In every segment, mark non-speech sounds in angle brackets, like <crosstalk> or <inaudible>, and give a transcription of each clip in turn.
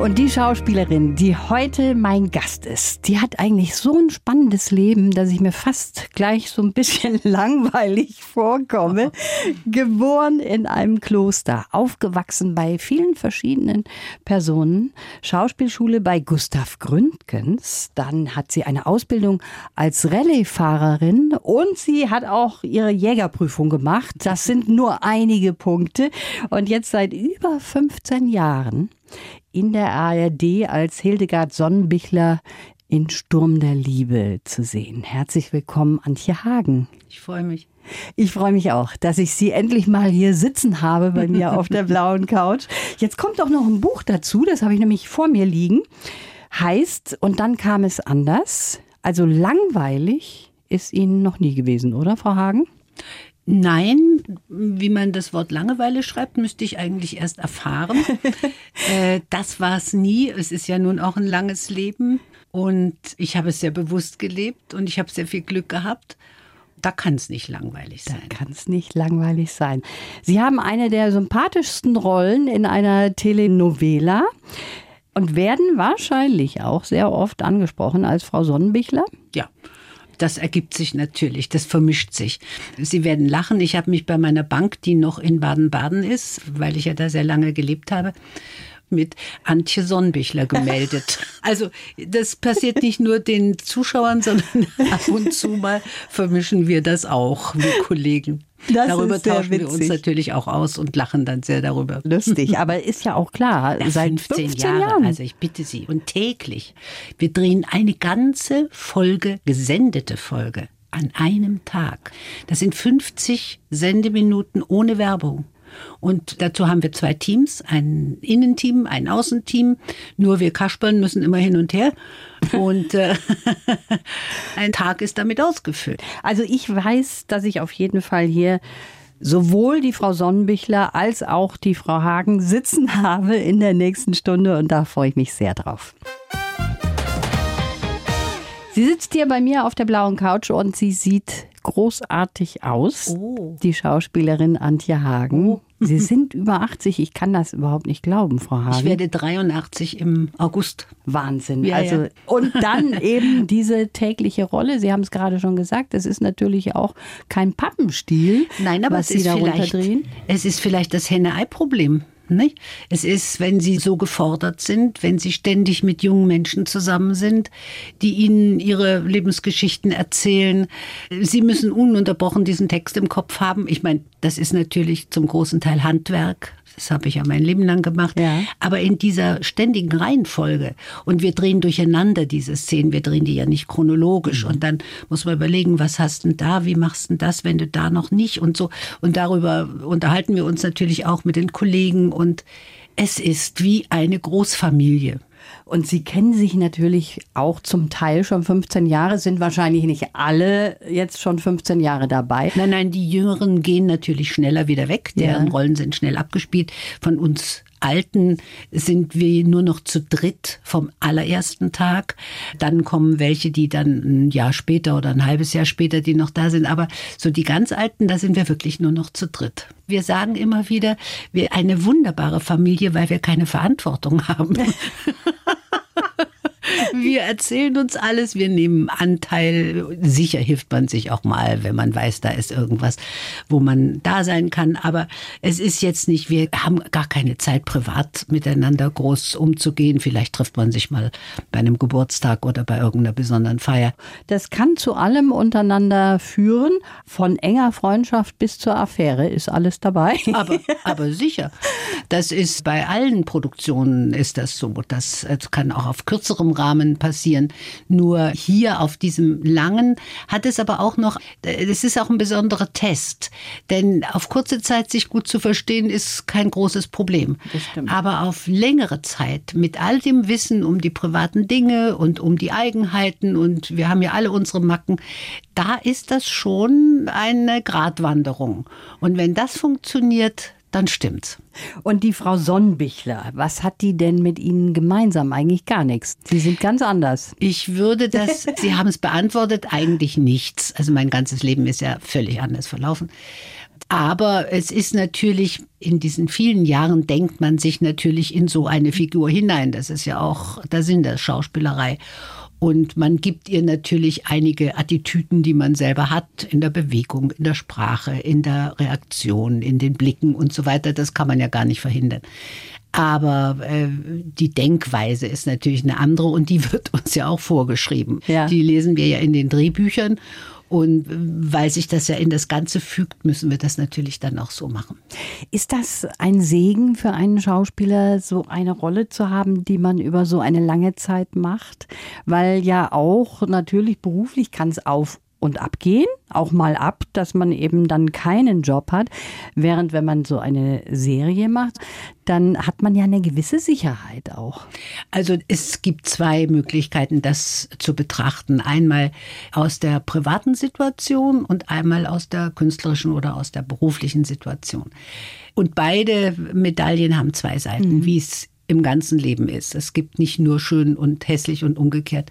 Und die Schauspielerin, die heute mein Gast ist, die hat eigentlich so ein spannendes Leben, dass ich mir fast gleich so ein bisschen <laughs> langweilig vorkomme. <laughs> Geboren in einem Kloster, aufgewachsen bei vielen verschiedenen Personen, Schauspielschule bei Gustav Gründgens, dann hat sie eine Ausbildung als Rallye-Fahrerin und sie hat auch ihre Jägerprüfung gemacht. Das sind nur einige Punkte. Und jetzt seit über 15 Jahren in der ARD als Hildegard Sonnenbichler in Sturm der Liebe zu sehen. Herzlich willkommen, Antje Hagen. Ich freue mich. Ich freue mich auch, dass ich Sie endlich mal hier sitzen habe bei mir auf der <laughs> blauen Couch. Jetzt kommt auch noch ein Buch dazu, das habe ich nämlich vor mir liegen. Heißt, und dann kam es anders. Also langweilig ist Ihnen noch nie gewesen, oder, Frau Hagen? Nein, wie man das Wort Langeweile schreibt, müsste ich eigentlich erst erfahren. <laughs> äh, das war es nie. Es ist ja nun auch ein langes Leben und ich habe es sehr bewusst gelebt und ich habe sehr viel Glück gehabt. Da kann es nicht langweilig sein. Da kann es nicht langweilig sein. Sie haben eine der sympathischsten Rollen in einer Telenovela und werden wahrscheinlich auch sehr oft angesprochen als Frau Sonnenbichler. Ja. Das ergibt sich natürlich, das vermischt sich. Sie werden lachen. Ich habe mich bei meiner Bank, die noch in Baden-Baden ist, weil ich ja da sehr lange gelebt habe, mit Antje Sonnenbichler gemeldet. <laughs> Also das passiert nicht nur den Zuschauern, sondern ab und zu mal vermischen wir das auch, wir Kollegen. Das darüber tauschen wir uns natürlich auch aus und lachen dann sehr darüber. Lustig, <laughs> aber ist ja auch klar, ja, seit 15, 15 Jahre, Jahren. Also ich bitte Sie, und täglich. Wir drehen eine ganze Folge, gesendete Folge, an einem Tag. Das sind 50 Sendeminuten ohne Werbung. Und dazu haben wir zwei Teams, ein Innenteam, ein Außenteam. Nur wir Kaspern müssen immer hin und her. Und äh, <laughs> ein Tag ist damit ausgefüllt. Also ich weiß, dass ich auf jeden Fall hier sowohl die Frau Sonnenbichler als auch die Frau Hagen sitzen <laughs> habe in der nächsten Stunde und da freue ich mich sehr drauf. Sie sitzt hier bei mir auf der blauen Couch und sie sieht großartig aus. Oh. Die Schauspielerin Antje Hagen. Oh. <laughs> Sie sind über 80. Ich kann das überhaupt nicht glauben, Frau Hagen. Ich werde 83 im August. Wahnsinn. Ja, also, ja. Und <laughs> dann <laughs> eben diese tägliche Rolle. Sie haben es gerade schon gesagt. Es ist natürlich auch kein Pappenstiel. Nein, aber was es, Sie ist vielleicht, es ist vielleicht das Henne-Ei-Problem. Nicht? Es ist, wenn sie so gefordert sind, wenn sie ständig mit jungen Menschen zusammen sind, die ihnen ihre Lebensgeschichten erzählen. Sie müssen ununterbrochen diesen Text im Kopf haben. Ich meine, das ist natürlich zum großen Teil Handwerk. Das habe ich ja mein Leben lang gemacht. Ja. Aber in dieser ständigen Reihenfolge. Und wir drehen durcheinander diese Szenen. Wir drehen die ja nicht chronologisch. Mhm. Und dann muss man überlegen, was hast du denn da? Wie machst du denn das, wenn du da noch nicht? Und so. Und darüber unterhalten wir uns natürlich auch mit den Kollegen. Und es ist wie eine Großfamilie. Und Sie kennen sich natürlich auch zum Teil schon 15 Jahre, sind wahrscheinlich nicht alle jetzt schon 15 Jahre dabei. Nein, nein, die Jüngeren gehen natürlich schneller wieder weg. Deren ja. Rollen sind schnell abgespielt. Von uns Alten sind wir nur noch zu dritt vom allerersten Tag. Dann kommen welche, die dann ein Jahr später oder ein halbes Jahr später, die noch da sind. Aber so die ganz Alten, da sind wir wirklich nur noch zu dritt. Wir sagen immer wieder, wir eine wunderbare Familie, weil wir keine Verantwortung haben. <laughs> wir erzählen uns alles, wir nehmen Anteil. Sicher hilft man sich auch mal, wenn man weiß, da ist irgendwas, wo man da sein kann. Aber es ist jetzt nicht, wir haben gar keine Zeit, privat miteinander groß umzugehen. Vielleicht trifft man sich mal bei einem Geburtstag oder bei irgendeiner besonderen Feier. Das kann zu allem untereinander führen. Von enger Freundschaft bis zur Affäre ist alles dabei. Aber, aber sicher. Das ist bei allen Produktionen ist das so. Das kann auch auf kürzerem Rahmen passieren. Nur hier auf diesem langen hat es aber auch noch, es ist auch ein besonderer Test. Denn auf kurze Zeit sich gut zu verstehen, ist kein großes Problem. Aber auf längere Zeit mit all dem Wissen um die privaten Dinge und um die Eigenheiten und wir haben ja alle unsere Macken, da ist das schon eine Gratwanderung. Und wenn das funktioniert, dann stimmt's. Und die Frau Sonnenbichler, was hat die denn mit Ihnen gemeinsam? Eigentlich gar nichts. Sie sind ganz anders. Ich würde das, <laughs> Sie haben es beantwortet, eigentlich nichts. Also mein ganzes Leben ist ja völlig anders verlaufen. Aber es ist natürlich, in diesen vielen Jahren denkt man sich natürlich in so eine Figur hinein. Das ist ja auch der Sinn der Schauspielerei. Und man gibt ihr natürlich einige Attitüden, die man selber hat, in der Bewegung, in der Sprache, in der Reaktion, in den Blicken und so weiter. Das kann man ja gar nicht verhindern. Aber äh, die Denkweise ist natürlich eine andere und die wird uns ja auch vorgeschrieben. Ja. Die lesen wir ja in den Drehbüchern. Und weil sich das ja in das Ganze fügt, müssen wir das natürlich dann auch so machen. Ist das ein Segen für einen Schauspieler, so eine Rolle zu haben, die man über so eine lange Zeit macht? Weil ja auch natürlich beruflich kann es auf und abgehen, auch mal ab, dass man eben dann keinen Job hat. Während wenn man so eine Serie macht, dann hat man ja eine gewisse Sicherheit auch. Also es gibt zwei Möglichkeiten, das zu betrachten. Einmal aus der privaten Situation und einmal aus der künstlerischen oder aus der beruflichen Situation. Und beide Medaillen haben zwei Seiten, mhm. wie es im ganzen Leben ist. Es gibt nicht nur schön und hässlich und umgekehrt.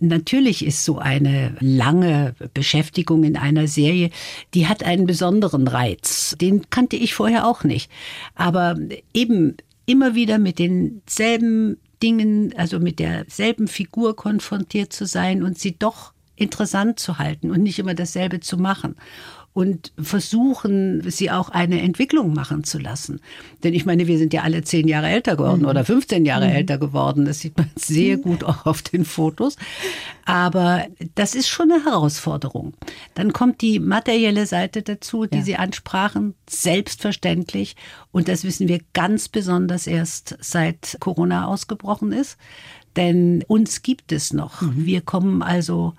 Natürlich ist so eine lange Beschäftigung in einer Serie, die hat einen besonderen Reiz. Den kannte ich vorher auch nicht. Aber eben immer wieder mit denselben Dingen, also mit derselben Figur konfrontiert zu sein und sie doch interessant zu halten und nicht immer dasselbe zu machen und versuchen, sie auch eine Entwicklung machen zu lassen. Denn ich meine, wir sind ja alle zehn Jahre älter geworden mhm. oder 15 Jahre mhm. älter geworden. Das sieht man sehr gut auch auf den Fotos. Aber das ist schon eine Herausforderung. Dann kommt die materielle Seite dazu, die ja. Sie ansprachen, selbstverständlich. Und das wissen wir ganz besonders erst seit Corona ausgebrochen ist. Denn uns gibt es noch. Mhm. Wir kommen also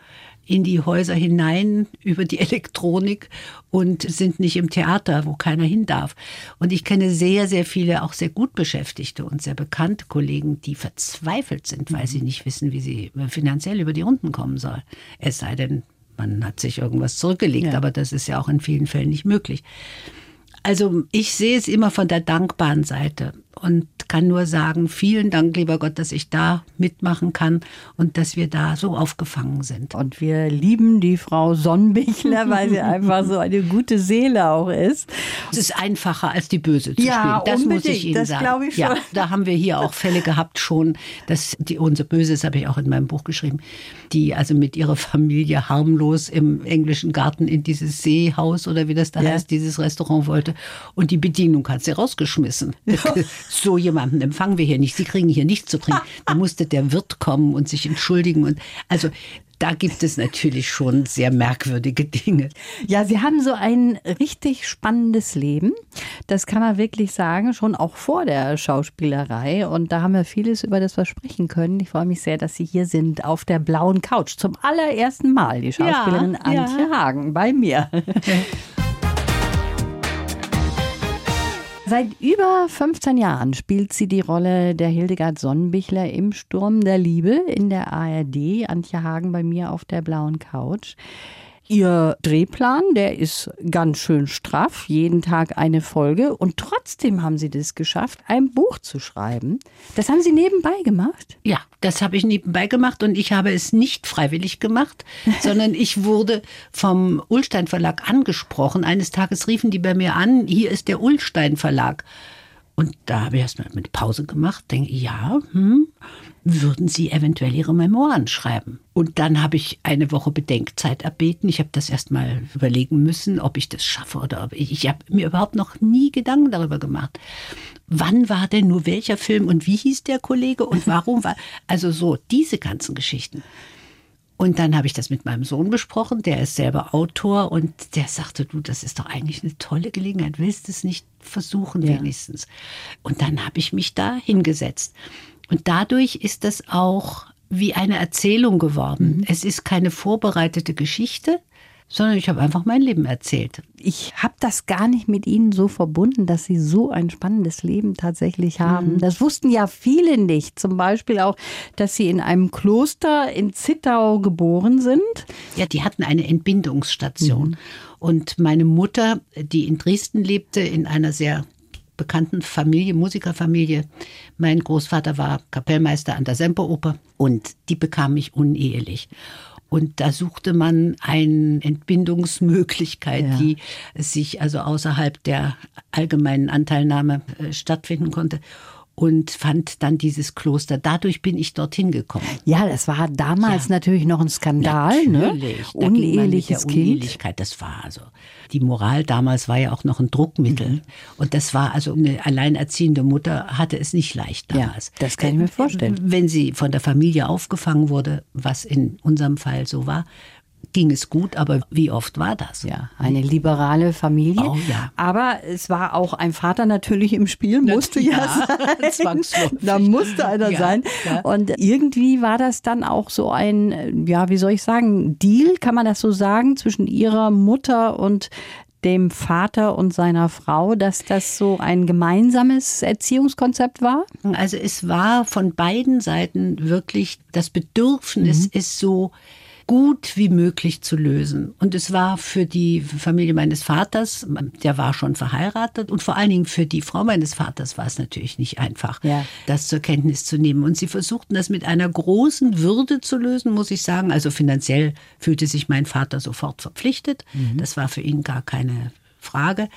in die Häuser hinein über die <laughs> Elektronik und sind nicht im Theater, wo keiner hin darf. Und ich kenne sehr, sehr viele auch sehr gut beschäftigte und sehr bekannte Kollegen, die verzweifelt sind, weil sie nicht wissen, wie sie finanziell über die Runden kommen soll. Es sei denn, man hat sich irgendwas zurückgelegt, ja. aber das ist ja auch in vielen Fällen nicht möglich. Also ich sehe es immer von der dankbaren Seite und kann nur sagen, vielen Dank, lieber Gott, dass ich da mitmachen kann und dass wir da so aufgefangen sind. Und wir lieben die Frau Sonnenbichler, <laughs> weil sie einfach so eine gute Seele auch ist. Es ist einfacher als die Böse zu ja, spielen. Das unbedingt. muss ich Ihnen das sagen. Ich schon. Ja, da haben wir hier auch Fälle gehabt schon, dass die unser Böses habe ich auch in meinem Buch geschrieben, die also mit ihrer Familie harmlos im englischen Garten in dieses Seehaus oder wie das da ja. heißt, dieses Restaurant wollte und die Bedienung hat sie rausgeschmissen. <laughs> So jemanden empfangen wir hier nicht. Sie kriegen hier nichts zu trinken. Da musste der Wirt kommen und sich entschuldigen. Und also da gibt es natürlich schon sehr merkwürdige Dinge. Ja, Sie haben so ein richtig spannendes Leben. Das kann man wirklich sagen, schon auch vor der Schauspielerei. Und da haben wir vieles, über das wir sprechen können. Ich freue mich sehr, dass Sie hier sind auf der blauen Couch. Zum allerersten Mal die Schauspielerin ja, Antje ja. Hagen bei mir. <laughs> Seit über 15 Jahren spielt sie die Rolle der Hildegard Sonnenbichler im Sturm der Liebe in der ARD. Antje Hagen bei mir auf der blauen Couch. Ihr Drehplan, der ist ganz schön straff, jeden Tag eine Folge und trotzdem haben Sie das geschafft, ein Buch zu schreiben. Das haben Sie nebenbei gemacht? Ja, das habe ich nebenbei gemacht und ich habe es nicht freiwillig gemacht, <laughs> sondern ich wurde vom Ullstein Verlag angesprochen. Eines Tages riefen die bei mir an, hier ist der Ullstein Verlag. Und da habe ich erstmal eine Pause gemacht, denke, ja, hm, würden Sie eventuell Ihre Memoiren schreiben? Und dann habe ich eine Woche Bedenkzeit erbeten. Ich habe das erstmal überlegen müssen, ob ich das schaffe oder ob ich. Ich habe mir überhaupt noch nie Gedanken darüber gemacht. Wann war denn nur welcher Film und wie hieß der Kollege und <laughs> warum war. Also so, diese ganzen Geschichten. Und dann habe ich das mit meinem Sohn besprochen, der ist selber Autor und der sagte, du, das ist doch eigentlich eine tolle Gelegenheit, willst du es nicht versuchen ja. wenigstens? Und dann habe ich mich da hingesetzt. Und dadurch ist das auch wie eine Erzählung geworden. Mhm. Es ist keine vorbereitete Geschichte, sondern ich habe einfach mein Leben erzählt. Ich habe das gar nicht mit Ihnen so verbunden, dass Sie so ein spannendes Leben tatsächlich haben. Mhm. Das wussten ja viele nicht. Zum Beispiel auch, dass Sie in einem Kloster in Zittau geboren sind. Ja, die hatten eine Entbindungsstation. Mhm. Und meine Mutter, die in Dresden lebte, in einer sehr bekannten Familie, Musikerfamilie. Mein Großvater war Kapellmeister an der Semperoper und die bekam mich unehelich. Und da suchte man eine Entbindungsmöglichkeit, ja. die sich also außerhalb der allgemeinen Anteilnahme äh, stattfinden konnte und fand dann dieses Kloster. Dadurch bin ich dorthin gekommen. Ja, das war damals ja. natürlich noch ein Skandal, ne? natürlich. ne? Uneheliches Kind. Das war also die Moral damals war ja auch noch ein Druckmittel mhm. und das war also eine alleinerziehende Mutter hatte es nicht leicht damals. Ja, das kann ich mir vorstellen. Wenn sie von der Familie aufgefangen wurde, was in unserem Fall so war, ging es gut, aber wie oft war das? Ja, eine liberale Familie. Oh, ja. Aber es war auch ein Vater natürlich im Spiel, musste ja, ja sein. Da musste einer ja, sein. Ja. Und irgendwie war das dann auch so ein, ja, wie soll ich sagen, Deal, kann man das so sagen, zwischen ihrer Mutter und dem Vater und seiner Frau, dass das so ein gemeinsames Erziehungskonzept war? Also es war von beiden Seiten wirklich das Bedürfnis, mhm. ist so gut wie möglich zu lösen. Und es war für die Familie meines Vaters, der war schon verheiratet, und vor allen Dingen für die Frau meines Vaters war es natürlich nicht einfach, ja. das zur Kenntnis zu nehmen. Und sie versuchten das mit einer großen Würde zu lösen, muss ich sagen. Also finanziell fühlte sich mein Vater sofort verpflichtet. Mhm. Das war für ihn gar keine Frage.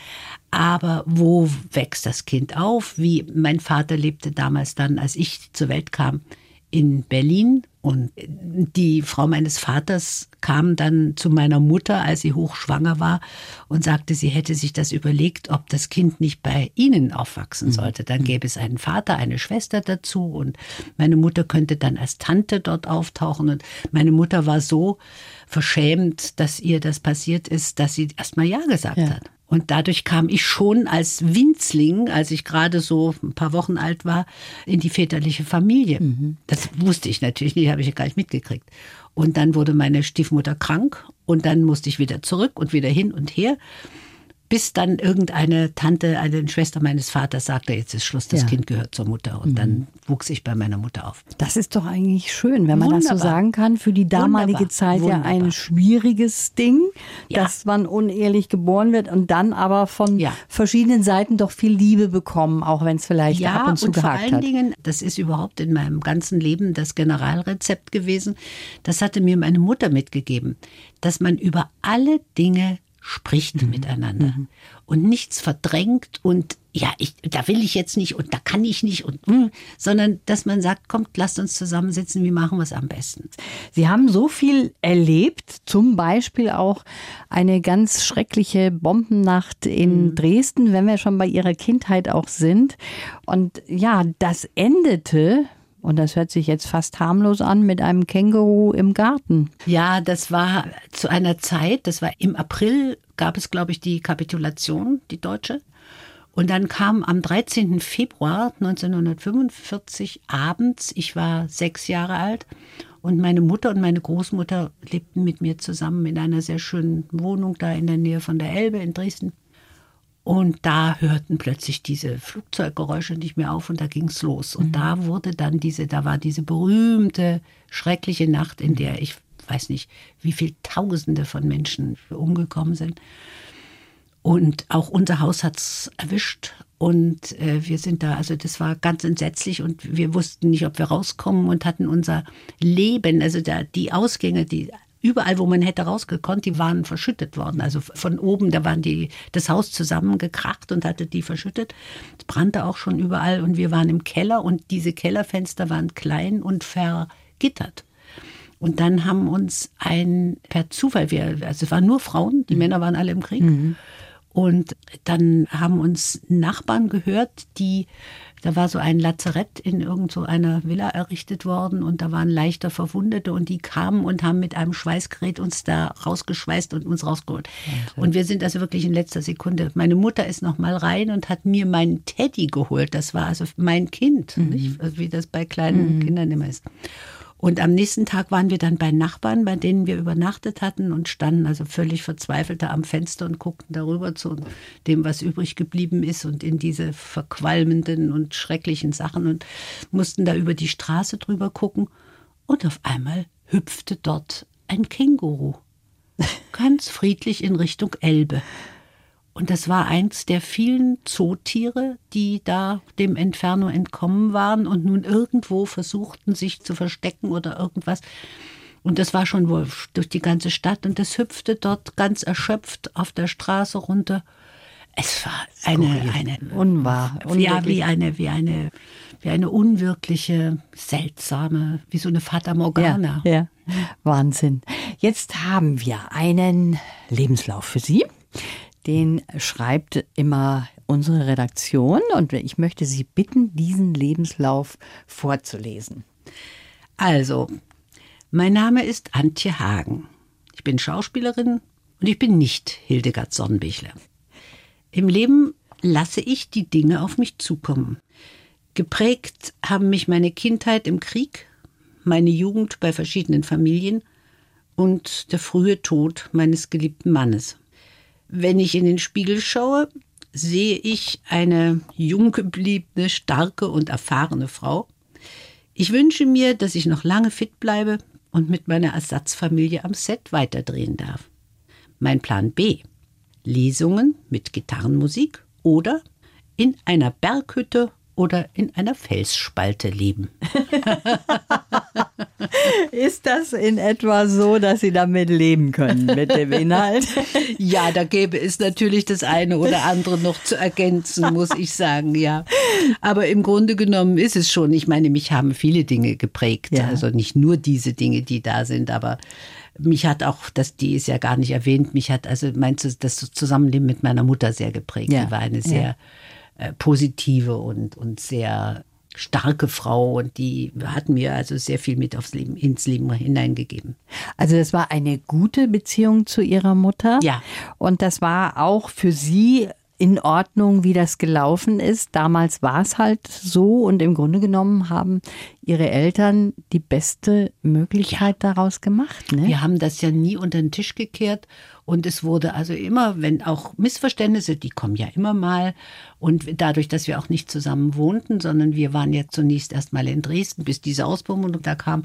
Aber wo wächst das Kind auf? Wie mein Vater lebte damals dann, als ich zur Welt kam, in Berlin und die Frau meines Vaters kam dann zu meiner Mutter, als sie hochschwanger war, und sagte, sie hätte sich das überlegt, ob das Kind nicht bei ihnen aufwachsen mhm. sollte. Dann gäbe es einen Vater, eine Schwester dazu und meine Mutter könnte dann als Tante dort auftauchen. Und meine Mutter war so verschämt, dass ihr das passiert ist, dass sie erst mal Ja gesagt ja. hat. Und dadurch kam ich schon als Winzling, als ich gerade so ein paar Wochen alt war, in die väterliche Familie. Mhm. Das wusste ich natürlich nicht, habe ich ja gar nicht mitgekriegt. Und dann wurde meine Stiefmutter krank und dann musste ich wieder zurück und wieder hin und her bis dann irgendeine Tante, eine Schwester meines Vaters sagte, jetzt ist Schluss, das ja. Kind gehört zur Mutter. Und mhm. dann wuchs ich bei meiner Mutter auf. Das ist doch eigentlich schön, wenn man Wunderbar. das so sagen kann. Für die damalige Wunderbar. Zeit Wunderbar. ja ein schwieriges Ding, ja. dass man unehrlich geboren wird und dann aber von ja. verschiedenen Seiten doch viel Liebe bekommen, auch wenn es vielleicht ja, ab und zu und gehakt vor allen hat. Dingen, das ist überhaupt in meinem ganzen Leben das Generalrezept gewesen. Das hatte mir meine Mutter mitgegeben, dass man über alle Dinge spricht mhm. miteinander mhm. und nichts verdrängt und ja, ich, da will ich jetzt nicht und da kann ich nicht und mh, sondern dass man sagt, kommt, lasst uns zusammensitzen, wie machen wir es am besten. Sie haben so viel erlebt, zum Beispiel auch eine ganz schreckliche Bombennacht in mhm. Dresden, wenn wir schon bei Ihrer Kindheit auch sind. Und ja, das endete und das hört sich jetzt fast harmlos an mit einem Känguru im Garten. Ja, das war zu einer Zeit, das war im April, gab es, glaube ich, die Kapitulation, die deutsche. Und dann kam am 13. Februar 1945 abends, ich war sechs Jahre alt, und meine Mutter und meine Großmutter lebten mit mir zusammen in einer sehr schönen Wohnung da in der Nähe von der Elbe in Dresden. Und da hörten plötzlich diese Flugzeuggeräusche nicht mehr auf und da ging es los. Und mhm. da wurde dann diese, da war diese berühmte, schreckliche Nacht, in der ich weiß nicht, wie viele Tausende von Menschen umgekommen sind. Und auch unser Haus hat es erwischt. Und äh, wir sind da, also das war ganz entsetzlich und wir wussten nicht, ob wir rauskommen und hatten unser Leben, also da, die Ausgänge, die überall, wo man hätte rausgekonnt, die waren verschüttet worden. Also von oben, da waren die, das Haus zusammengekracht und hatte die verschüttet. Es brannte auch schon überall und wir waren im Keller und diese Kellerfenster waren klein und vergittert. Und dann haben uns ein, per Zufall, wir, also es waren nur Frauen, die mhm. Männer waren alle im Krieg. Mhm. Und dann haben uns Nachbarn gehört, die da war so ein Lazarett in irgend so einer Villa errichtet worden und da waren leichter Verwundete und die kamen und haben mit einem Schweißgerät uns da rausgeschweißt und uns rausgeholt. Okay. Und wir sind also wirklich in letzter Sekunde. Meine Mutter ist noch mal rein und hat mir meinen Teddy geholt. Das war also mein Kind, mhm. wie das bei kleinen mhm. Kindern immer ist. Und am nächsten Tag waren wir dann bei Nachbarn, bei denen wir übernachtet hatten und standen also völlig verzweifelt da am Fenster und guckten darüber zu dem, was übrig geblieben ist und in diese verqualmenden und schrecklichen Sachen und mussten da über die Straße drüber gucken. Und auf einmal hüpfte dort ein Känguru. Ganz friedlich in Richtung Elbe. Und das war eins der vielen Zootiere, die da dem Inferno entkommen waren und nun irgendwo versuchten, sich zu verstecken oder irgendwas. Und das war schon wohl durch die ganze Stadt und das hüpfte dort ganz erschöpft auf der Straße runter. Es war eine, eine unwahr, ja, wie eine, wie eine, wie eine unwirkliche, seltsame, wie so eine Fata Morgana. Ja, ja. Wahnsinn. Jetzt haben wir einen Lebenslauf für Sie. Den schreibt immer unsere Redaktion und ich möchte Sie bitten, diesen Lebenslauf vorzulesen. Also, mein Name ist Antje Hagen. Ich bin Schauspielerin und ich bin nicht Hildegard Sonnenbichler. Im Leben lasse ich die Dinge auf mich zukommen. Geprägt haben mich meine Kindheit im Krieg, meine Jugend bei verschiedenen Familien und der frühe Tod meines geliebten Mannes. Wenn ich in den Spiegel schaue, sehe ich eine jung gebliebene, starke und erfahrene Frau. Ich wünsche mir, dass ich noch lange fit bleibe und mit meiner Ersatzfamilie am Set weiterdrehen darf. Mein Plan B. Lesungen mit Gitarrenmusik oder in einer Berghütte oder in einer Felsspalte leben. <laughs> Ist das in etwa so, dass Sie damit leben können mit dem Inhalt? <laughs> Ja, da gäbe es natürlich das eine oder andere noch zu ergänzen, muss ich sagen, ja. Aber im Grunde genommen ist es schon, ich meine, mich haben viele Dinge geprägt. Ja. Also nicht nur diese Dinge, die da sind, aber mich hat auch, das, die ist ja gar nicht erwähnt, mich hat also meinst du, das Zusammenleben mit meiner Mutter sehr geprägt. Ja. Die war eine sehr ja. Äh, positive und, und sehr starke Frau und die hat mir also sehr viel mit aufs Leben, ins Leben hineingegeben. Also das war eine gute Beziehung zu ihrer Mutter. Ja. Und das war auch für sie in Ordnung, wie das gelaufen ist. Damals war es halt so und im Grunde genommen haben ihre Eltern die beste Möglichkeit ja. daraus gemacht. Ne? Wir haben das ja nie unter den Tisch gekehrt und es wurde also immer, wenn auch Missverständnisse, die kommen ja immer mal und dadurch, dass wir auch nicht zusammen wohnten, sondern wir waren ja zunächst erstmal in Dresden, bis diese Ausbildung da kam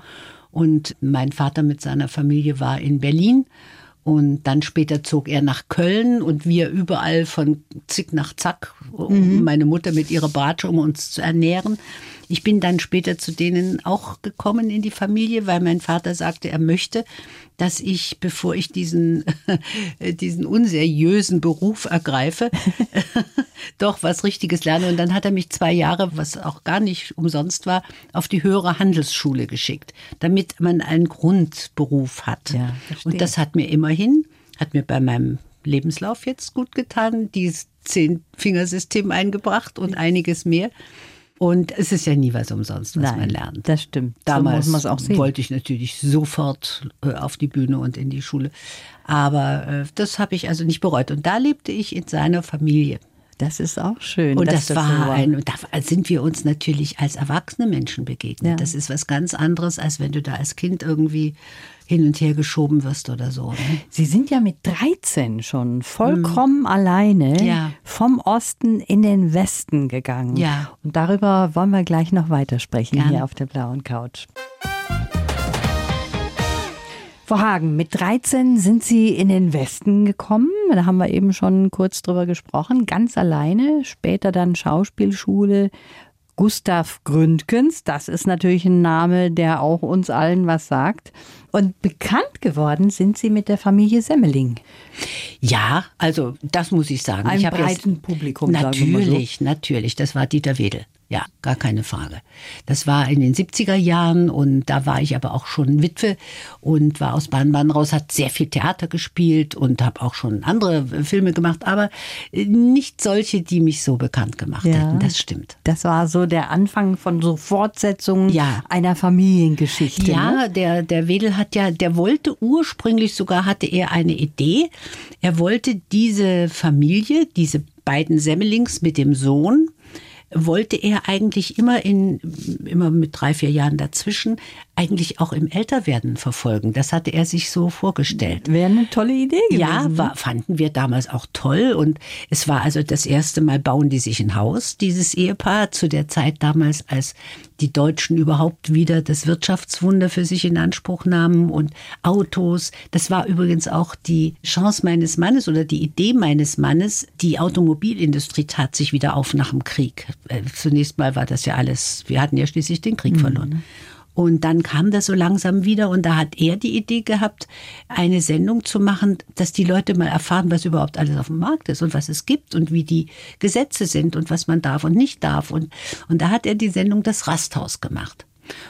und mein Vater mit seiner Familie war in Berlin und dann später zog er nach Köln und wir überall von Zick nach Zack, mhm. meine Mutter mit ihrer Bratsche, um uns zu ernähren. Ich bin dann später zu denen auch gekommen in die Familie, weil mein Vater sagte, er möchte, dass ich, bevor ich diesen, <laughs> diesen unseriösen Beruf ergreife, <laughs> <laughs> doch was Richtiges lerne. Und dann hat er mich zwei Jahre, was auch gar nicht umsonst war, auf die höhere Handelsschule geschickt, damit man einen Grundberuf hat. Ja, und das hat mir immerhin, hat mir bei meinem Lebenslauf jetzt gut getan, dieses Zehn-Fingersystem eingebracht und einiges mehr. Und es ist ja nie was umsonst, was Nein, man lernt. Das stimmt. Damals so wollte ich natürlich sofort äh, auf die Bühne und in die Schule. Aber äh, das habe ich also nicht bereut. Und da lebte ich in seiner Familie. Das ist auch schön. Und das, das war so ein, und da sind wir uns natürlich als erwachsene Menschen begegnet. Ja. Das ist was ganz anderes, als wenn du da als Kind irgendwie hin und her geschoben wirst oder so. Ne? Sie sind ja mit 13 schon vollkommen mhm. alleine ja. vom Osten in den Westen gegangen. Ja. Und darüber wollen wir gleich noch weitersprechen Gerne. hier auf der blauen Couch. Frau Hagen, mit 13 sind Sie in den Westen gekommen. Da haben wir eben schon kurz drüber gesprochen. Ganz alleine. Später dann Schauspielschule, Gustav Gründgens. Das ist natürlich ein Name, der auch uns allen was sagt. Und bekannt geworden sind Sie mit der Familie Semmeling. Ja, also das muss ich sagen. Ein ich breiten Publikum. Natürlich, natürlich. Das war Dieter Wedel. Ja, gar keine Frage. Das war in den 70er Jahren und da war ich aber auch schon Witwe und war aus Baden-Baden raus, hat sehr viel Theater gespielt und habe auch schon andere Filme gemacht, aber nicht solche, die mich so bekannt gemacht ja, hätten. Das stimmt. Das war so der Anfang von so Fortsetzungen ja. einer Familiengeschichte. Ja, ne? der, der Wedel hat ja, der wollte ursprünglich sogar, hatte er eine Idee. Er wollte diese Familie, diese beiden Semmelings mit dem Sohn, wollte er eigentlich immer in, immer mit drei, vier Jahren dazwischen, eigentlich auch im Älterwerden verfolgen. Das hatte er sich so vorgestellt. Wäre eine tolle Idee gewesen. Ja, ne? war, fanden wir damals auch toll. Und es war also das erste Mal bauen die sich ein Haus, dieses Ehepaar, zu der Zeit damals, als die Deutschen überhaupt wieder das Wirtschaftswunder für sich in Anspruch nahmen und Autos. Das war übrigens auch die Chance meines Mannes oder die Idee meines Mannes. Die Automobilindustrie tat sich wieder auf nach dem Krieg. Äh, zunächst mal war das ja alles, wir hatten ja schließlich den Krieg mhm. verloren. Und dann kam das so langsam wieder und da hat er die Idee gehabt, eine Sendung zu machen, dass die Leute mal erfahren, was überhaupt alles auf dem Markt ist und was es gibt und wie die Gesetze sind und was man darf und nicht darf. Und, und da hat er die Sendung Das Rasthaus gemacht.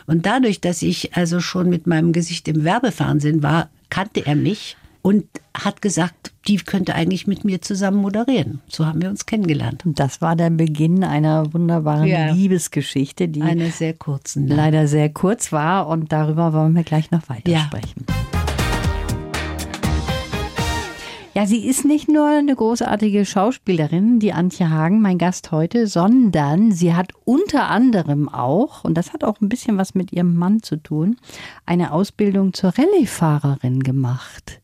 Und dadurch, dass ich also schon mit meinem Gesicht im Werbefernsehen war, kannte er mich und hat gesagt, die könnte eigentlich mit mir zusammen moderieren. So haben wir uns kennengelernt. Das war der Beginn einer wunderbaren ja. Liebesgeschichte, die eine sehr kurzen, ja. leider sehr kurz war und darüber wollen wir gleich noch weiter ja. sprechen. Ja, sie ist nicht nur eine großartige Schauspielerin, die Antje Hagen, mein Gast heute, sondern sie hat unter anderem auch, und das hat auch ein bisschen was mit ihrem Mann zu tun, eine Ausbildung zur Rallye-Fahrerin gemacht.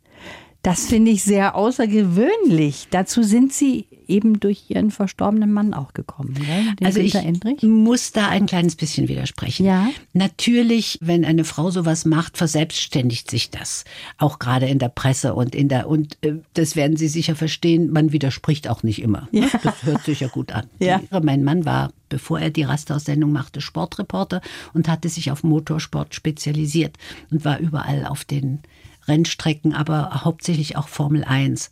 Das finde ich sehr außergewöhnlich. Dazu sind Sie eben durch Ihren verstorbenen Mann auch gekommen. Ne? also ich Endrich. muss da ein kleines bisschen widersprechen. Ja. Natürlich, wenn eine Frau sowas macht, verselbstständigt sich das. Auch gerade in der Presse und in der, und äh, das werden Sie sicher verstehen, man widerspricht auch nicht immer. Ja. Das hört sich ja gut an. Ja. Mein Mann war bevor er die Rastaussendung machte, Sportreporter und hatte sich auf Motorsport spezialisiert und war überall auf den Rennstrecken, aber hauptsächlich auch Formel 1.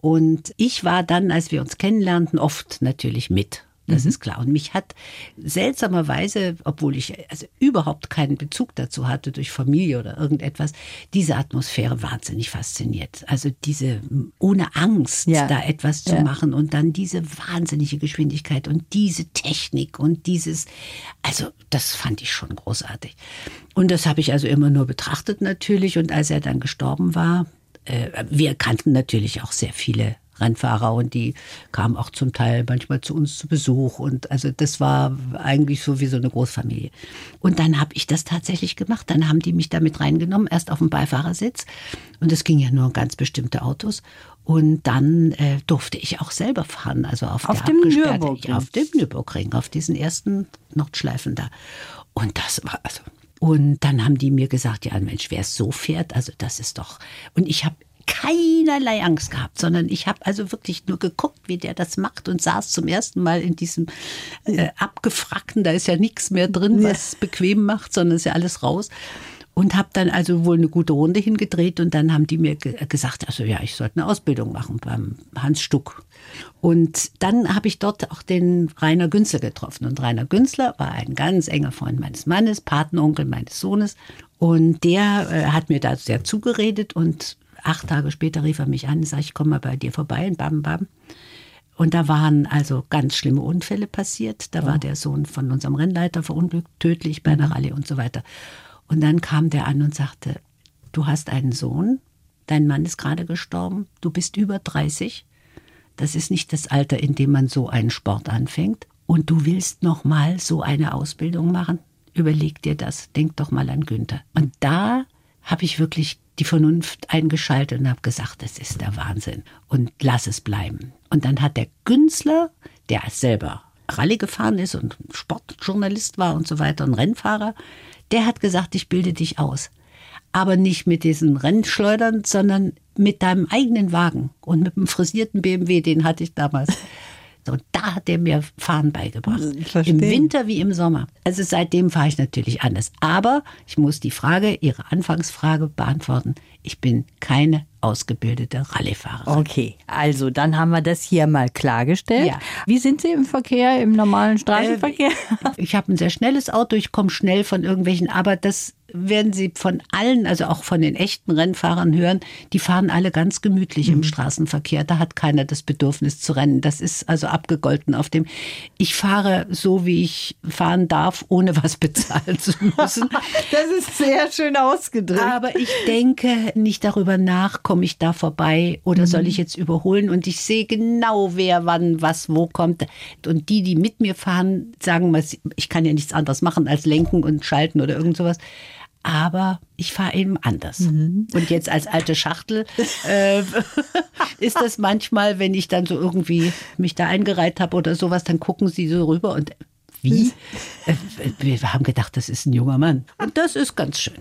Und ich war dann, als wir uns kennenlernten, oft natürlich mit. Das mhm. ist klar. Und mich hat seltsamerweise, obwohl ich also überhaupt keinen Bezug dazu hatte durch Familie oder irgendetwas, diese Atmosphäre wahnsinnig fasziniert. Also diese ohne Angst ja. da etwas zu ja. machen und dann diese wahnsinnige Geschwindigkeit und diese Technik und dieses, also das fand ich schon großartig. Und das habe ich also immer nur betrachtet natürlich. Und als er dann gestorben war, äh, wir kannten natürlich auch sehr viele Rennfahrer und die kamen auch zum Teil manchmal zu uns zu Besuch und also das war eigentlich so wie so eine Großfamilie. Und dann habe ich das tatsächlich gemacht. Dann haben die mich damit reingenommen, erst auf dem Beifahrersitz und es ging ja nur um ganz bestimmte Autos und dann äh, durfte ich auch selber fahren, also auf, auf dem Nürburgring. Auf dem Nürburgring, auf diesen ersten Nordschleifen da. Und das war also und dann haben die mir gesagt, ja Mensch, wer es so fährt, also das ist doch. Und ich habe keinerlei Angst gehabt, sondern ich habe also wirklich nur geguckt, wie der das macht und saß zum ersten Mal in diesem äh, abgefrackten, da ist ja nichts mehr drin, was ja. bequem macht, sondern ist ja alles raus. Und habe dann also wohl eine gute Runde hingedreht und dann haben die mir ge gesagt, also ja, ich sollte eine Ausbildung machen beim Hans Stuck. Und dann habe ich dort auch den Rainer Günzler getroffen. Und Rainer Günzler war ein ganz enger Freund meines Mannes, Patenonkel meines Sohnes. Und der äh, hat mir da sehr zugeredet und acht Tage später rief er mich an und sagte, ich komme mal bei dir vorbei in Bam-Bam. Und da waren also ganz schlimme Unfälle passiert. Da oh. war der Sohn von unserem Rennleiter verunglückt, tödlich bei einer mhm. Rallye und so weiter. Und dann kam der an und sagte, du hast einen Sohn, dein Mann ist gerade gestorben, du bist über 30. Das ist nicht das Alter, in dem man so einen Sport anfängt. Und du willst noch mal so eine Ausbildung machen? Überleg dir das. Denk doch mal an Günther. Und da habe ich wirklich die Vernunft eingeschaltet und habe gesagt, das ist der Wahnsinn und lass es bleiben. Und dann hat der Künstler, der selber Rallye gefahren ist und Sportjournalist war und so weiter und Rennfahrer, der hat gesagt, ich bilde dich aus. Aber nicht mit diesen Rennschleudern, sondern mit deinem eigenen Wagen und mit dem frisierten BMW, den hatte ich damals. Und da hat er mir Fahren beigebracht. Im Winter wie im Sommer. Also seitdem fahre ich natürlich anders. Aber ich muss die Frage, Ihre Anfangsfrage beantworten. Ich bin keine ausgebildete Rallyefahrerin. Okay, also dann haben wir das hier mal klargestellt. Ja. Wie sind Sie im Verkehr, im normalen Straßenverkehr? Äh, ich habe ein sehr schnelles Auto, ich komme schnell von irgendwelchen, aber das werden Sie von allen, also auch von den echten Rennfahrern hören, die fahren alle ganz gemütlich mhm. im Straßenverkehr. Da hat keiner das Bedürfnis zu rennen. Das ist also abgegolten auf dem. Ich fahre so, wie ich fahren darf, ohne was bezahlen zu müssen. <laughs> das ist sehr schön ausgedrückt. Aber ich denke nicht darüber nach, komme ich da vorbei oder mhm. soll ich jetzt überholen? Und ich sehe genau, wer wann was wo kommt. Und die, die mit mir fahren, sagen, ich kann ja nichts anderes machen als lenken und schalten oder irgend sowas aber ich fahre eben anders. Mhm. Und jetzt als alte Schachtel äh, <laughs> ist das manchmal, wenn ich dann so irgendwie mich da eingereiht habe oder sowas, dann gucken sie so rüber und wie? Äh, wir haben gedacht, das ist ein junger Mann. Und das ist ganz schön.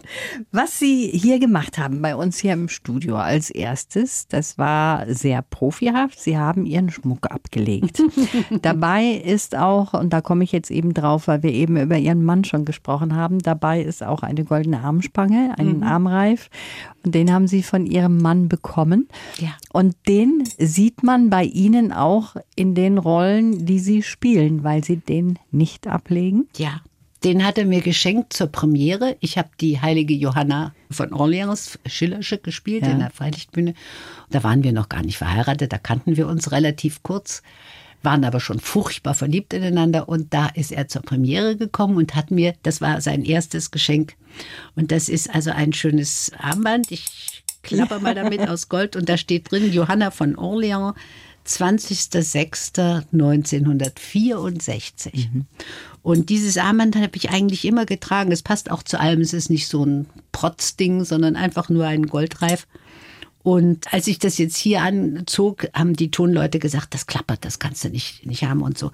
Was Sie hier gemacht haben, bei uns hier im Studio als erstes, das war sehr profihaft. Sie haben Ihren Schmuck abgelegt. <laughs> dabei ist auch, und da komme ich jetzt eben drauf, weil wir eben über Ihren Mann schon gesprochen haben, dabei ist auch eine goldene Armspange, ein mhm. Armreif. Und den haben Sie von Ihrem Mann bekommen. Ja. Und den sieht man bei Ihnen auch in den Rollen, die Sie spielen, weil Sie den nicht ablegen. Ja. Den hat er mir geschenkt zur Premiere. Ich habe die heilige Johanna von Orleans Schillersche gespielt ja. in der Freilichtbühne. Da waren wir noch gar nicht verheiratet, da kannten wir uns relativ kurz, waren aber schon furchtbar verliebt ineinander. Und da ist er zur Premiere gekommen und hat mir, das war sein erstes Geschenk. Und das ist also ein schönes Armband. Ich klapper mal damit <laughs> aus Gold und da steht drin Johanna von Orleans 20.06.1964. Mhm. Und dieses Armband habe ich eigentlich immer getragen. Es passt auch zu allem. Es ist nicht so ein Protzding, sondern einfach nur ein Goldreif. Und als ich das jetzt hier anzog, haben die Tonleute gesagt, das klappert, das kannst du nicht, nicht haben und so.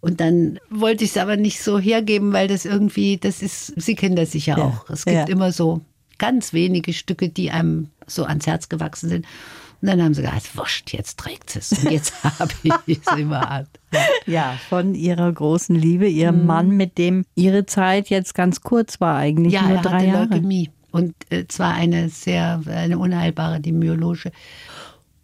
Und dann wollte ich es aber nicht so hergeben, weil das irgendwie, das ist, Sie kennen das sicher ja, auch. Es gibt ja. immer so ganz wenige Stücke, die einem so ans Herz gewachsen sind. Und dann haben sie gesagt, wurscht, jetzt trägt es. Und jetzt <laughs> habe ich es immer an. Ja, von ihrer großen Liebe, ihrem mhm. Mann, mit dem ihre Zeit jetzt ganz kurz war, eigentlich ja, nur er drei hatte Jahre. Leukämie. Und äh, zwar eine sehr, eine unheilbare, die myologische.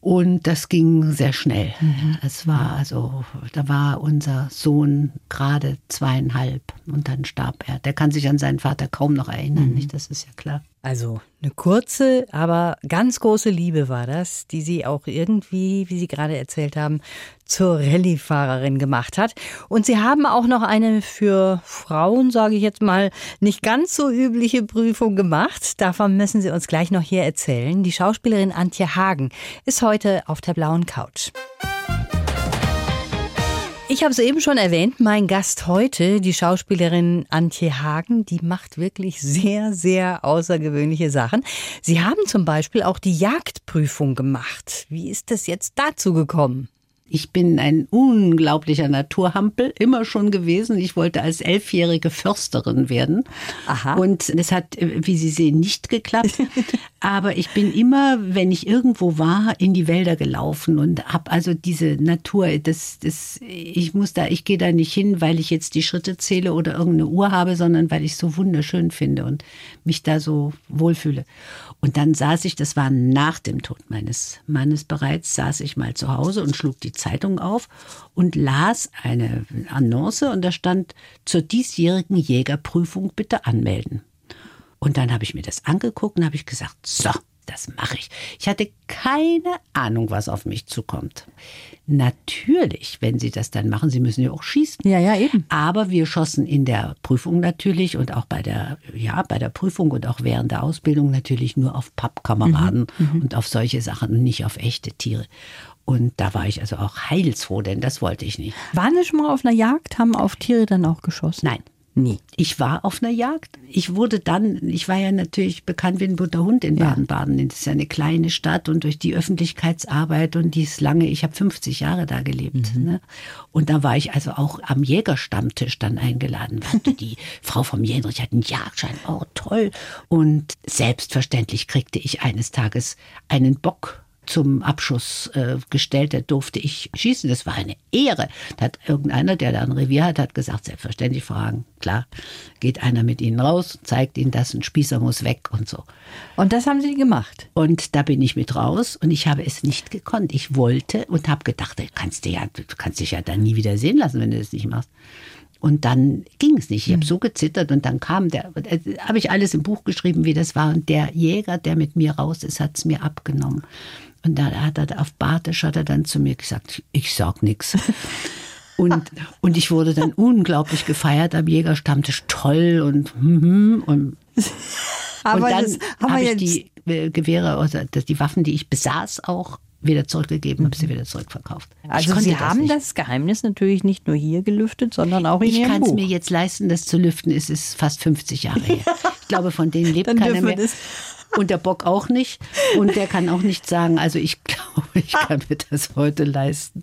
Und das ging sehr schnell. Mhm. Es war also, da war unser Sohn gerade zweieinhalb und dann starb er. Der kann sich an seinen Vater kaum noch erinnern, mhm. nicht? Das ist ja klar. Also eine kurze, aber ganz große Liebe war das, die sie auch irgendwie, wie Sie gerade erzählt haben, zur Rallye-Fahrerin gemacht hat. Und Sie haben auch noch eine für Frauen, sage ich jetzt mal, nicht ganz so übliche Prüfung gemacht. Davon müssen Sie uns gleich noch hier erzählen. Die Schauspielerin Antje Hagen ist heute auf der blauen Couch. Ich habe es eben schon erwähnt, mein Gast heute, die Schauspielerin Antje Hagen, die macht wirklich sehr, sehr außergewöhnliche Sachen. Sie haben zum Beispiel auch die Jagdprüfung gemacht. Wie ist es jetzt dazu gekommen? Ich bin ein unglaublicher Naturhampel, immer schon gewesen. Ich wollte als elfjährige Försterin werden. Aha. Und es hat, wie Sie sehen, nicht geklappt. <laughs> Aber ich bin immer, wenn ich irgendwo war, in die Wälder gelaufen und habe also diese Natur, das, das, ich muss da, ich gehe da nicht hin, weil ich jetzt die Schritte zähle oder irgendeine Uhr habe, sondern weil ich es so wunderschön finde und mich da so wohlfühle. Und dann saß ich, das war nach dem Tod meines Mannes bereits, saß ich mal zu Hause und schlug die Zeitung auf und las eine Annonce und da stand zur diesjährigen Jägerprüfung bitte anmelden. Und dann habe ich mir das angeguckt und habe ich gesagt, so, das mache ich. Ich hatte keine Ahnung, was auf mich zukommt. Natürlich, wenn Sie das dann machen, Sie müssen ja auch schießen. Ja, ja, eben. Aber wir schossen in der Prüfung natürlich und auch bei der, ja, bei der Prüfung und auch während der Ausbildung natürlich nur auf Pappkameraden mhm, mhm. und auf solche Sachen und nicht auf echte Tiere. Und da war ich also auch heilsfroh, denn das wollte ich nicht. Waren Sie schon mal auf einer Jagd? Haben auf Tiere dann auch geschossen? Nein. Nie. Ich war auf einer Jagd. Ich wurde dann, ich war ja natürlich bekannt wie ein bunter Hund in Baden-Baden. Ja. Das ist ja eine kleine Stadt und durch die Öffentlichkeitsarbeit und dies lange, ich habe 50 Jahre da gelebt. Mhm. Ne? Und da war ich also auch am Jägerstammtisch dann eingeladen. die <laughs> Frau vom Jänrich hat einen Jagdschein. Oh, toll. Und selbstverständlich kriegte ich eines Tages einen Bock zum Abschuss äh, gestellt, da durfte ich schießen. Das war eine Ehre. Da hat irgendeiner, der da ein Revier hat, hat gesagt, selbstverständlich fragen. Klar, geht einer mit Ihnen raus, zeigt Ihnen das, ein Spießer muss weg und so. Und das haben Sie gemacht? Und da bin ich mit raus und ich habe es nicht gekonnt. Ich wollte und habe gedacht, du kannst, ja, du kannst dich ja dann nie wieder sehen lassen, wenn du das nicht machst. Und dann ging es nicht. Ich habe hm. so gezittert und dann kam der, äh, habe ich alles im Buch geschrieben, wie das war. Und der Jäger, der mit mir raus ist, hat es mir abgenommen. Und da hat er auf Bartisch hat er dann zu mir gesagt, ich sag nichts. <laughs> Und, und ich wurde dann unglaublich gefeiert am Jägerstammtisch, toll und, und, und dann habe ich die äh, Gewehre, also die Waffen, die ich besaß, auch wieder zurückgegeben, habe sie wieder zurückverkauft. Also Sie haben das, das, Geheimnis natürlich nicht nur hier gelüftet, sondern auch in ich Ihrem Ich kann es mir jetzt leisten, das zu lüften. Es ist fast 50 Jahre her. <laughs> Ich glaube, von denen lebt keiner mehr. Das. Und der Bock auch nicht. Und der kann auch nicht sagen, also ich <laughs> glaube, ich kann mir das heute leisten.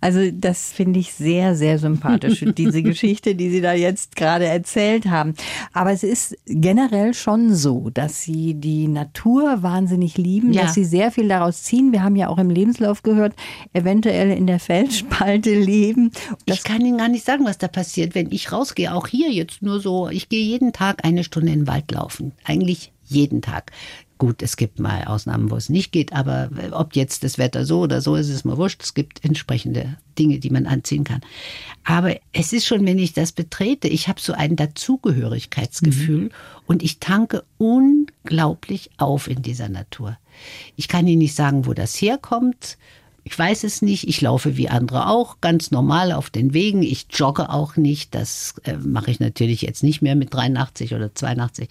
Also das finde ich sehr, sehr sympathisch, <laughs> diese Geschichte, die Sie da jetzt gerade erzählt haben. Aber es ist generell schon so, dass Sie die Natur wahnsinnig lieben, ja. dass Sie sehr viel daraus ziehen. Wir haben ja auch im Lebenslauf gehört, eventuell in der Felsspalte <laughs> leben. Das ich kann Ihnen gar nicht sagen, was da passiert, wenn ich rausgehe. Auch hier jetzt nur so, ich gehe jeden Tag eine Stunde in den Wald laufen. Eigentlich jeden Tag. Gut, es gibt mal Ausnahmen, wo es nicht geht, aber ob jetzt das Wetter so oder so ist, ist mir wurscht. Es gibt entsprechende Dinge, die man anziehen kann. Aber es ist schon, wenn ich das betrete, ich habe so ein Dazugehörigkeitsgefühl mhm. und ich tanke unglaublich auf in dieser Natur. Ich kann Ihnen nicht sagen, wo das herkommt. Ich weiß es nicht. Ich laufe wie andere auch ganz normal auf den Wegen. Ich jogge auch nicht. Das äh, mache ich natürlich jetzt nicht mehr mit 83 oder 82.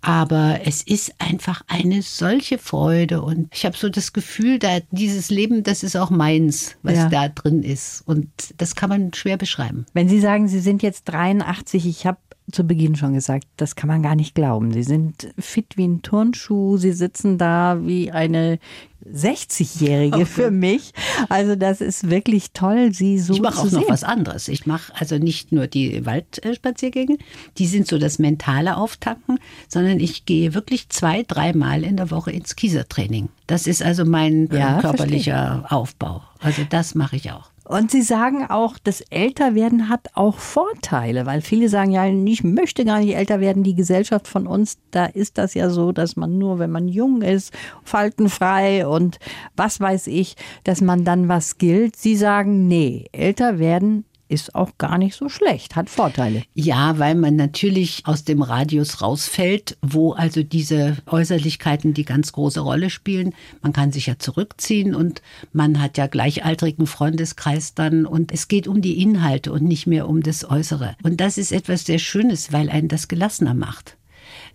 Aber es ist einfach eine solche Freude und ich habe so das Gefühl, da dieses Leben, das ist auch meins, was ja. da drin ist. Und das kann man schwer beschreiben. Wenn Sie sagen, Sie sind jetzt 83, ich habe zu Beginn schon gesagt, das kann man gar nicht glauben. Sie sind fit wie ein Turnschuh, sie sitzen da wie eine 60-Jährige okay. für mich. Also das ist wirklich toll, sie so Ich mache auch sehen. noch was anderes. Ich mache also nicht nur die Waldspaziergänge, die sind so das mentale Auftanken, sondern ich gehe wirklich zwei, dreimal in der Woche ins Kiesertraining. Das ist also mein ja, körperlicher verstehe. Aufbau. Also das mache ich auch. Und Sie sagen auch, das Älterwerden hat auch Vorteile, weil viele sagen ja, ich möchte gar nicht älter werden. Die Gesellschaft von uns, da ist das ja so, dass man nur, wenn man jung ist, faltenfrei und was weiß ich, dass man dann was gilt. Sie sagen, nee, älter werden ist auch gar nicht so schlecht, hat Vorteile. Ja, weil man natürlich aus dem Radius rausfällt, wo also diese Äußerlichkeiten die ganz große Rolle spielen. Man kann sich ja zurückziehen und man hat ja gleichaltrigen Freundeskreis dann und es geht um die Inhalte und nicht mehr um das Äußere. Und das ist etwas sehr Schönes, weil einen das gelassener macht.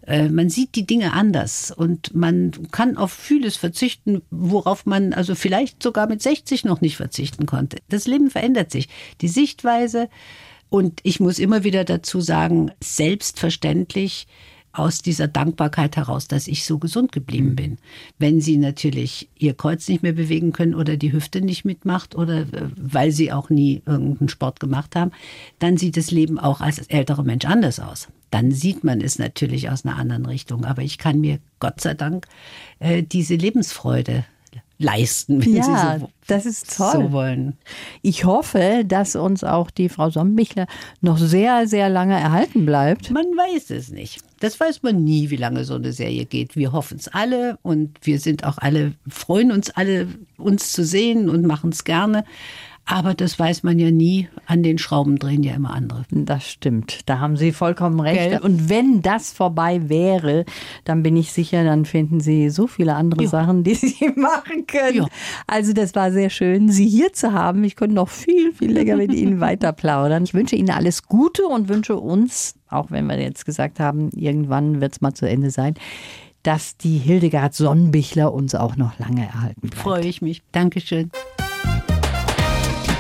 Äh, man sieht die Dinge anders und man kann auf vieles verzichten, worauf man also vielleicht sogar mit 60 noch nicht verzichten konnte. Das Leben verändert sich. Die Sichtweise und ich muss immer wieder dazu sagen, selbstverständlich aus dieser Dankbarkeit heraus, dass ich so gesund geblieben mhm. bin. Wenn sie natürlich ihr Kreuz nicht mehr bewegen können oder die Hüfte nicht mitmacht oder äh, weil sie auch nie irgendeinen Sport gemacht haben, dann sieht das Leben auch als älterer Mensch anders aus dann sieht man es natürlich aus einer anderen Richtung. Aber ich kann mir Gott sei Dank äh, diese Lebensfreude leisten, wenn ja, Sie so, das ist toll. so wollen. Ich hoffe, dass uns auch die Frau Sommichler noch sehr, sehr lange erhalten bleibt. Man weiß es nicht. Das weiß man nie, wie lange so eine Serie geht. Wir hoffen es alle und wir sind auch alle, freuen uns alle, uns zu sehen und machen es gerne. Aber das weiß man ja nie. An den Schrauben drehen ja immer andere. Das stimmt. Da haben Sie vollkommen recht. Gell? Und wenn das vorbei wäre, dann bin ich sicher, dann finden Sie so viele andere jo. Sachen, die <laughs> Sie machen können. Jo. Also das war sehr schön, Sie hier zu haben. Ich könnte noch viel, viel länger mit Ihnen <laughs> weiter plaudern. Ich wünsche Ihnen alles Gute und wünsche uns, auch wenn wir jetzt gesagt haben, irgendwann wird es mal zu Ende sein, dass die Hildegard Sonnenbichler uns auch noch lange erhalten bleibt. Freue ich mich. Dankeschön